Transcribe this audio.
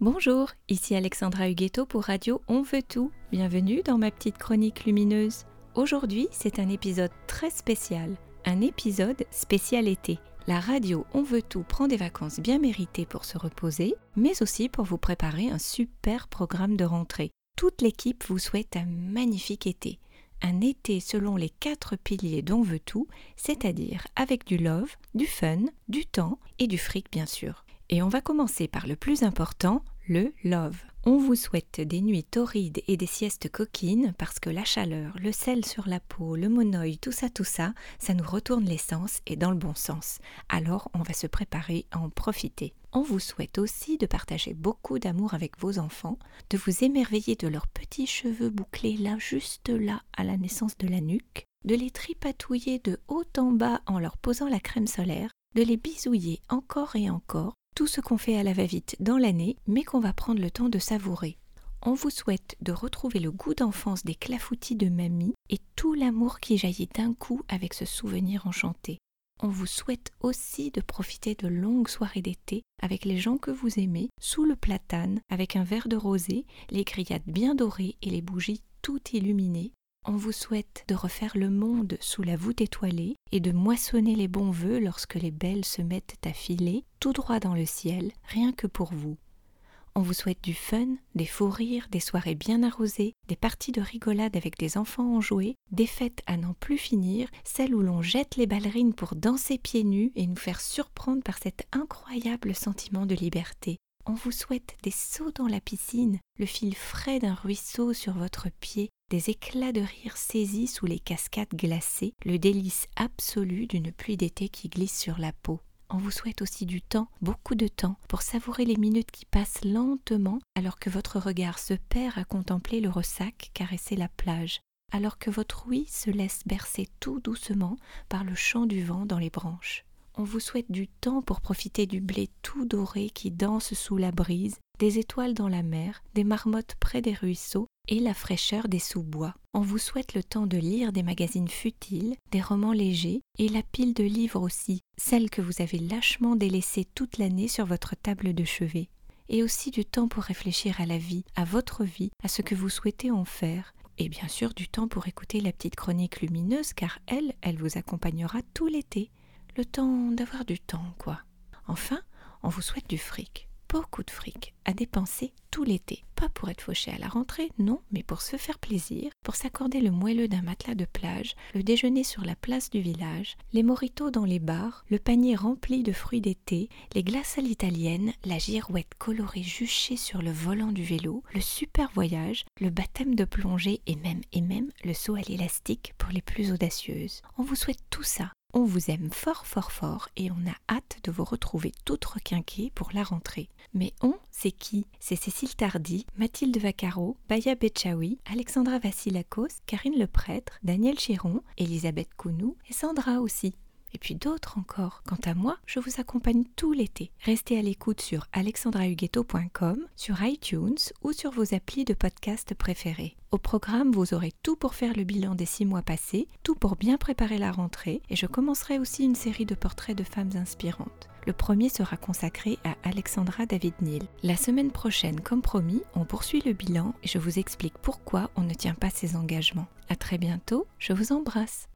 Bonjour, ici Alexandra Huguetto pour Radio On veut tout. Bienvenue dans ma petite chronique lumineuse. Aujourd'hui, c'est un épisode très spécial, un épisode spécial été. La radio On veut tout prend des vacances bien méritées pour se reposer, mais aussi pour vous préparer un super programme de rentrée. Toute l'équipe vous souhaite un magnifique été. Un été selon les quatre piliers d'On veut tout, c'est-à-dire avec du love, du fun, du temps et du fric bien sûr. Et on va commencer par le plus important, le love. On vous souhaite des nuits torrides et des siestes coquines parce que la chaleur, le sel sur la peau, le monoï, tout ça, tout ça, ça nous retourne l'essence et dans le bon sens. Alors on va se préparer à en profiter. On vous souhaite aussi de partager beaucoup d'amour avec vos enfants, de vous émerveiller de leurs petits cheveux bouclés là, juste là, à la naissance de la nuque, de les tripatouiller de haut en bas en leur posant la crème solaire, de les bisouiller encore et encore tout ce qu'on fait à la va-vite dans l'année, mais qu'on va prendre le temps de savourer. On vous souhaite de retrouver le goût d'enfance des clafoutis de mamie et tout l'amour qui jaillit d'un coup avec ce souvenir enchanté. On vous souhaite aussi de profiter de longues soirées d'été avec les gens que vous aimez, sous le platane, avec un verre de rosé, les grillades bien dorées et les bougies tout illuminées, on vous souhaite de refaire le monde sous la voûte étoilée et de moissonner les bons vœux lorsque les belles se mettent à filer tout droit dans le ciel, rien que pour vous. On vous souhaite du fun, des faux rires, des soirées bien arrosées, des parties de rigolade avec des enfants enjoués, des fêtes à n'en plus finir, celles où l'on jette les ballerines pour danser pieds nus et nous faire surprendre par cet incroyable sentiment de liberté. On vous souhaite des sauts dans la piscine, le fil frais d'un ruisseau sur votre pied, des éclats de rire saisis sous les cascades glacées, le délice absolu d'une pluie d'été qui glisse sur la peau. On vous souhaite aussi du temps, beaucoup de temps, pour savourer les minutes qui passent lentement alors que votre regard se perd à contempler le ressac caresser la plage, alors que votre ouïe se laisse bercer tout doucement par le chant du vent dans les branches. On vous souhaite du temps pour profiter du blé tout doré qui danse sous la brise, des étoiles dans la mer, des marmottes près des ruisseaux et la fraîcheur des sous-bois. On vous souhaite le temps de lire des magazines futiles, des romans légers et la pile de livres aussi, celle que vous avez lâchement délaissée toute l'année sur votre table de chevet. Et aussi du temps pour réfléchir à la vie, à votre vie, à ce que vous souhaitez en faire. Et bien sûr du temps pour écouter la petite chronique lumineuse car elle, elle vous accompagnera tout l'été. Temps d'avoir du temps, quoi. Enfin, on vous souhaite du fric beaucoup de fric à dépenser tout l'été. Pas pour être fauché à la rentrée, non, mais pour se faire plaisir, pour s'accorder le moelleux d'un matelas de plage, le déjeuner sur la place du village, les moritos dans les bars, le panier rempli de fruits d'été, les glaces à l'italienne, la girouette colorée juchée sur le volant du vélo, le super voyage, le baptême de plongée et même et même le saut à l'élastique pour les plus audacieuses. On vous souhaite tout ça on vous aime fort fort fort et on a hâte de vous retrouver toutes requinquées pour la rentrée. Mais on, c'est qui? C'est Cécile Tardy, Mathilde Vaccaro, Baya Bechaoui, Alexandra Vassilakos, Karine Leprêtre, Daniel Chiron, Elisabeth Kounou et Sandra aussi et puis d'autres encore. Quant à moi, je vous accompagne tout l'été. Restez à l'écoute sur alexandrahuguetto.com, sur iTunes ou sur vos applis de podcast préférés. Au programme, vous aurez tout pour faire le bilan des six mois passés, tout pour bien préparer la rentrée, et je commencerai aussi une série de portraits de femmes inspirantes. Le premier sera consacré à Alexandra David Neal. La semaine prochaine, comme promis, on poursuit le bilan et je vous explique pourquoi on ne tient pas ses engagements. À très bientôt, je vous embrasse.